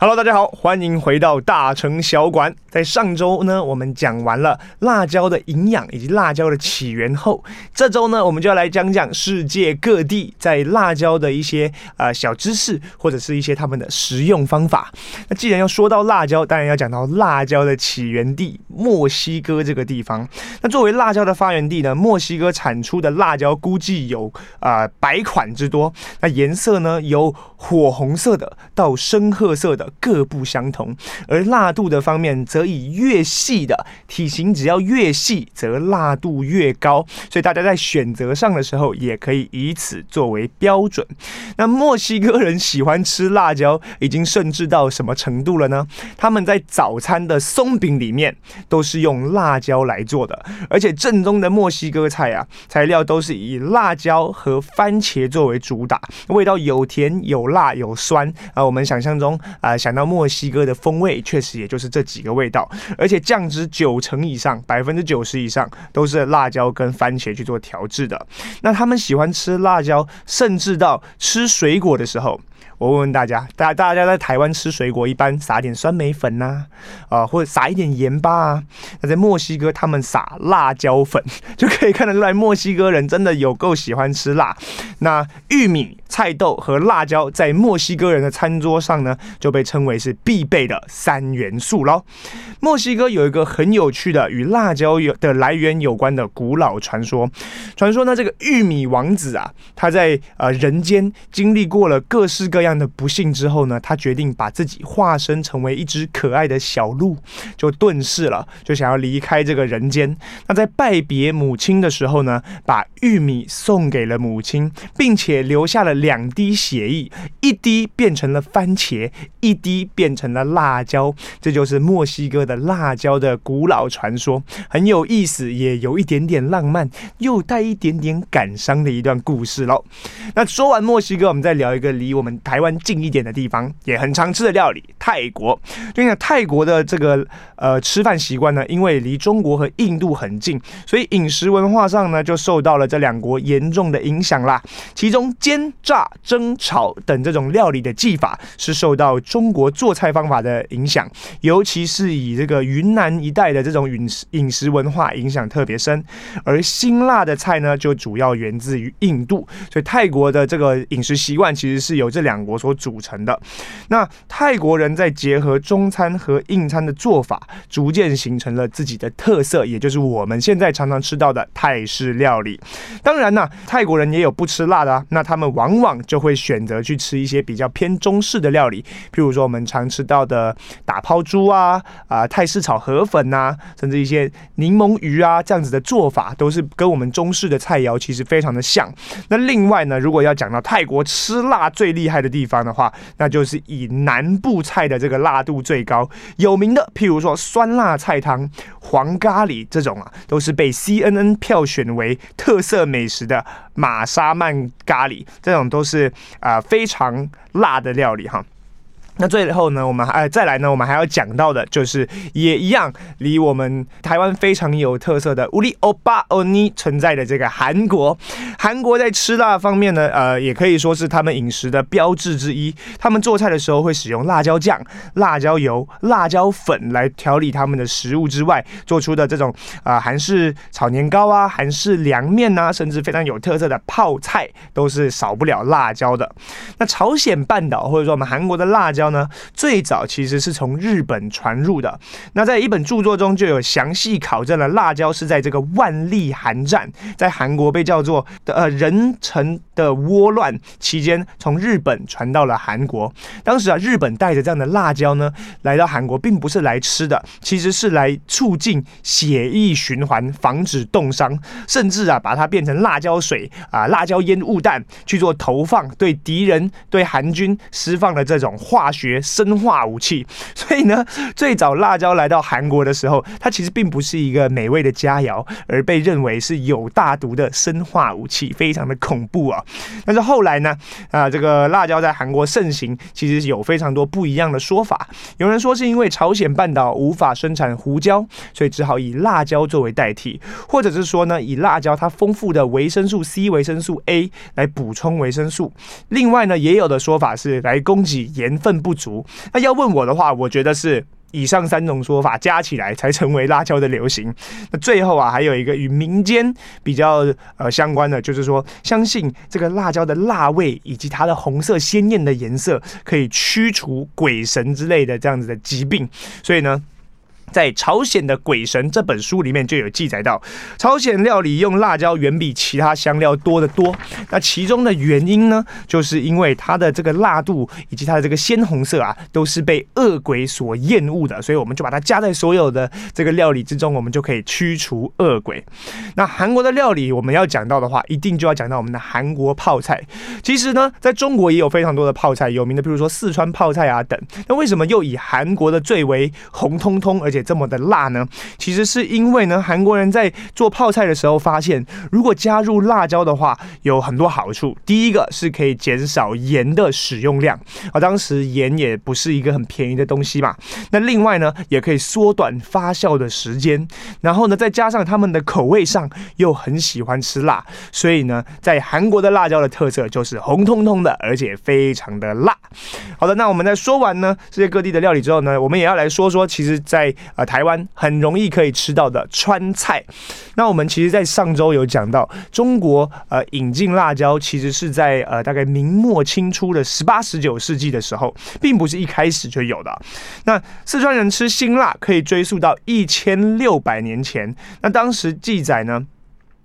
Hello，大家好，欢迎回到大城小馆。在上周呢，我们讲完了辣椒的营养以及辣椒的起源后，这周呢，我们就要来讲讲世界各地在辣椒的一些呃小知识，或者是一些他们的食用方法。那既然要说到辣椒，当然要讲到辣椒的起源地墨西哥这个地方。那作为辣椒的发源地呢，墨西哥产出的辣椒估计有呃百款之多。那颜色呢，由火红色的到深褐色的。各不相同，而辣度的方面则以越细的体型，只要越细，则辣度越高。所以大家在选择上的时候，也可以以此作为标准。那墨西哥人喜欢吃辣椒，已经甚至到什么程度了呢？他们在早餐的松饼里面都是用辣椒来做的，而且正宗的墨西哥菜啊，材料都是以辣椒和番茄作为主打，味道有甜有辣有酸啊。我们想象中啊。想到墨西哥的风味，确实也就是这几个味道，而且酱汁九成以上，百分之九十以上都是辣椒跟番茄去做调制的。那他们喜欢吃辣椒，甚至到吃水果的时候。我问问大家，大大家在台湾吃水果，一般撒点酸梅粉呐，啊，啊，或者撒一点盐巴啊。那在墨西哥，他们撒辣椒粉，就可以看得出来，墨西哥人真的有够喜欢吃辣。那玉米、菜豆和辣椒在墨西哥人的餐桌上呢，就被称为是必备的三元素喽。墨西哥有一个很有趣的与辣椒有的来源有关的古老传说。传说呢，这个玉米王子啊，他在呃人间经历过了各式各样。的不幸之后呢，他决定把自己化身成为一只可爱的小鹿，就遁世了，就想要离开这个人间。那在拜别母亲的时候呢，把玉米送给了母亲，并且留下了两滴血液，一滴变成了番茄，一滴变成了辣椒。这就是墨西哥的辣椒的古老传说，很有意思，也有一点点浪漫，又带一点点感伤的一段故事喽。那说完墨西哥，我们再聊一个离我们台湾近一点的地方，也很常吃的料理——泰国。就像泰国的这个呃吃饭习惯呢，因为离中国和印度很近，所以饮食文化上呢就受到了这两国严重的影响啦。其中煎、炸、蒸、炒等这种料理的技法是受到中国做菜方法的影响，尤其是以这个云南一带的这种饮食饮食文化影响特别深。而辛辣的菜呢，就主要源自于印度，所以泰国的这个饮食习惯其实是由这两国所组成的。那泰国人在结合中餐和印餐的做法，逐渐形成了自己的特色，也就是我们现在常常吃到的泰式料理。当然呢，泰国人也有不吃辣的啊，那他们往往就会选择去吃一些比较偏中式的料理，譬如说我们常吃到的打抛猪啊、啊泰式炒河粉呐，甚至一些柠檬鱼啊这样子的做法，都是跟我们中式的菜肴其实非常的像。那另外呢，如果要讲到泰国吃辣最厉害的地方的话，那就是以南部菜的这个辣度最高有名的，譬如说酸辣菜汤、黄咖喱这种啊，都是被 CNN 票选为特色美食的 玛莎曼咖喱，这种都是啊、非常辣的料理哈。那最后呢，我们还再来呢，我们还要讲到的就是也一样，离我们台湾非常有特色的乌里欧巴欧尼存在的这个韩国。韩国在吃辣方面呢，呃，也可以说是他们饮食的标志之一。他们做菜的时候会使用辣椒酱、辣椒油、辣椒粉来调理他们的食物之外，做出的这种啊韩式炒年糕啊、韩式凉面啊，甚至非常有特色的泡菜，都是少不了辣椒的。那朝鲜半岛或者说我们韩国的辣椒。椒呢，最早其实是从日本传入的。那在一本著作中就有详细考证了，辣椒是在这个万历韩战，在韩国被叫做呃仁臣的倭乱期间，从日本传到了韩国。当时啊，日本带着这样的辣椒呢，来到韩国，并不是来吃的，其实是来促进血液循环，防止冻伤，甚至啊，把它变成辣椒水啊、辣椒烟雾弹去做投放，对敌人、对韩军释放了这种化学。生化武器，所以呢，最早辣椒来到韩国的时候，它其实并不是一个美味的佳肴，而被认为是有大毒的生化武器，非常的恐怖啊。但是后来呢，啊，这个辣椒在韩国盛行，其实有非常多不一样的说法。有人说是因为朝鲜半岛无法生产胡椒，所以只好以辣椒作为代替，或者是说呢，以辣椒它丰富的维生素 C、维生素 A 来补充维生素。另外呢，也有的说法是来供给盐分。不足。那要问我的话，我觉得是。以上三种说法加起来才成为辣椒的流行。那最后啊，还有一个与民间比较呃相关的，就是说相信这个辣椒的辣味以及它的红色鲜艳的颜色可以驱除鬼神之类的这样子的疾病。所以呢。在朝鲜的鬼神这本书里面就有记载到，朝鲜料理用辣椒远比其他香料多得多。那其中的原因呢，就是因为它的这个辣度以及它的这个鲜红色啊，都是被恶鬼所厌恶的，所以我们就把它加在所有的这个料理之中，我们就可以驱除恶鬼。那韩国的料理我们要讲到的话，一定就要讲到我们的韩国泡菜。其实呢，在中国也有非常多的泡菜，有名的，比如说四川泡菜啊等。那为什么又以韩国的最为红彤彤，而且这么的辣呢？其实是因为呢，韩国人在做泡菜的时候发现，如果加入辣椒的话，有很多好处。第一个是可以减少盐的使用量，而当时盐也不是一个很便宜的东西嘛。那另外呢，也可以缩短发酵的时间。然后呢，再加上他们的口味上又很喜欢吃辣，所以呢，在韩国的辣椒的特色就是红彤彤的，而且非常的辣。好的，那我们在说完呢世界各地的料理之后呢，我们也要来说说，其实在，在呃台湾很容易可以吃到的川菜。那我们其实，在上周有讲到，中国呃引进辣椒，其实是在呃大概明末清初的十八、十九世纪的时候，并不是一开始就有的。那四川人吃辛辣，可以追溯到一千六百年前。那当时记载呢，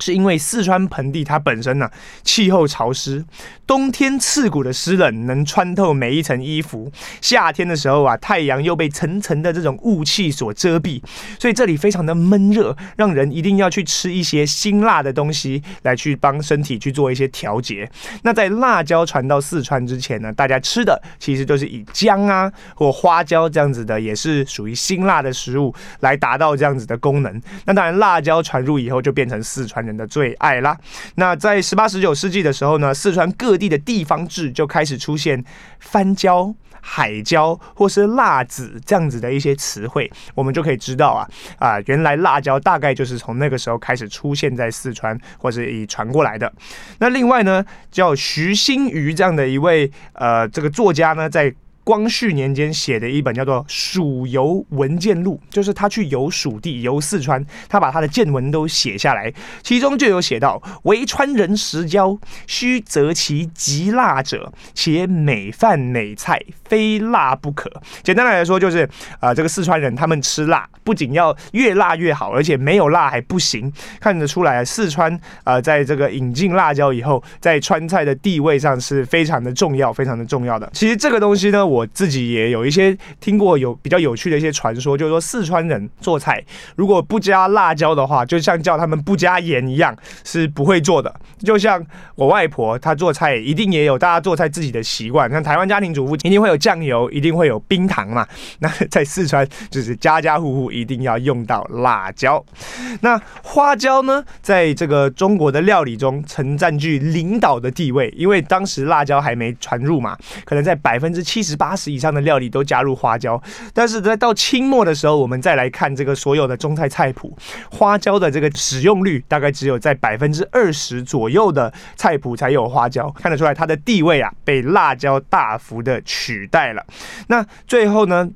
是因为四川盆地它本身呢、气候潮湿，冬天刺骨的湿冷能穿透每一层衣服，夏天的时候啊太阳又被层层的这种雾气所遮蔽，所以这里非常的闷热，让人一定要去吃一些辛辣的东西来去帮身体去做一些调节。那在辣椒传到四川之前呢，大家吃的其实都是以姜啊或花椒这样子的，也是属于辛辣的食物来达到这样子的功能。那当然辣椒传入以后就变成四川人的最爱啦。那在十八、十九世纪的时候呢，四川各地的地方志就开始出现番椒、海椒或是辣子这样子的一些词汇，我们就可以知道啊啊，原来辣椒大概就是从那个时候开始出现在四川，或是以传过来的。那另外呢，叫徐新余这样的一位呃这个作家呢，在光绪年间写的一本叫做《蜀游文见录》，就是他去游蜀地、游四川，他把他的见闻都写下来，其中就有写到：为川人食椒，须择其极辣者，且每饭每菜非辣不可。简单来说，就是啊、这个四川人他们吃辣，不仅要越辣越好，而且没有辣还不行。看得出来，四川啊、呃，在这个引进辣椒以后，在川菜的地位上是非常的重要，非常的重要的。其实这个东西呢，我。我自己也有一些听过有比较有趣的一些传说，就是说四川人做菜如果不加辣椒的话，就像叫他们不加盐一样，是不会做的。就像我外婆她做菜，一定也有大家做菜自己的习惯。像台湾家庭主妇一定会有酱油，一定会有冰糖嘛。那在四川就是家家户户一定要用到辣椒。那花椒呢，在这个中国的料理中曾占据领导的地位，因为当时辣椒还没传入嘛，可能在百分之七十八。八十以上的料理都加入花椒，但是在到清末的时候，我们再来看这个所有的中菜菜谱，花椒的这个使用率大概只有在百分之二十左右的菜谱才有花椒，看得出来它的地位啊被辣椒大幅的取代了。那最后呢，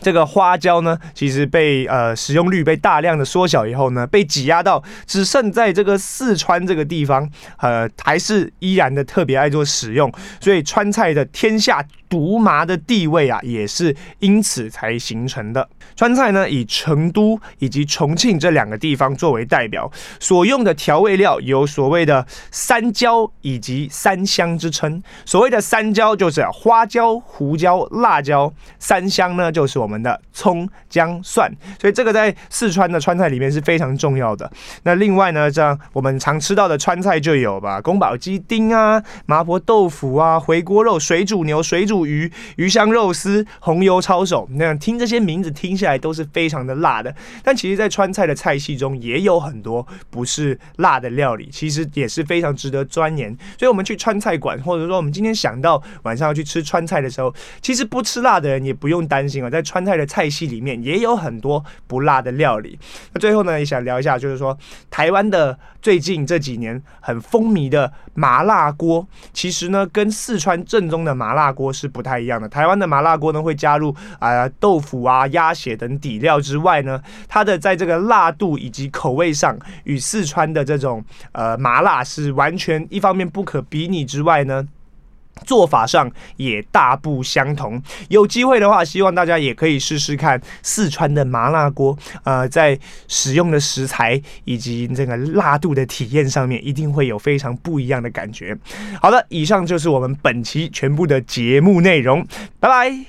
这个花椒呢，其实被呃使用率被大量的缩小以后呢，被挤压到只剩在这个四川这个地方，呃，还是依然的特别爱做使用，所以川菜的天下。毒麻的地位啊，也是因此才形成的。川菜呢，以成都以及重庆这两个地方作为代表，所用的调味料有所谓的三椒以及三香之称。所谓的三椒就是花椒、胡椒、辣椒；三香呢，就是我们的葱、姜、蒜。所以这个在四川的川菜里面是非常重要的。那另外呢，这样我们常吃到的川菜就有吧，宫保鸡丁啊、麻婆豆腐啊、回锅肉、水煮牛、水煮。鱼、鱼香肉丝、红油抄手，那样听这些名字听起来都是非常的辣的。但其实，在川菜的菜系中，也有很多不是辣的料理，其实也是非常值得钻研。所以，我们去川菜馆，或者说我们今天想到晚上要去吃川菜的时候，其实不吃辣的人也不用担心啊，在川菜的菜系里面也有很多不辣的料理。那最后呢，也想聊一下，就是说台湾的最近这几年很风靡的麻辣锅，其实呢，跟四川正宗的麻辣锅是。是不太一样的。台湾的麻辣锅呢，会加入啊、豆腐啊、鸭血等底料之外呢，它的在这个辣度以及口味上，与四川的这种呃麻辣是完全一方面不可比拟之外呢。做法上也大不相同。有机会的话，希望大家也可以试试看四川的麻辣锅。呃，在使用的食材以及这个辣度的体验上面，一定会有非常不一样的感觉。好的，以上就是我们本期全部的节目内容。拜拜。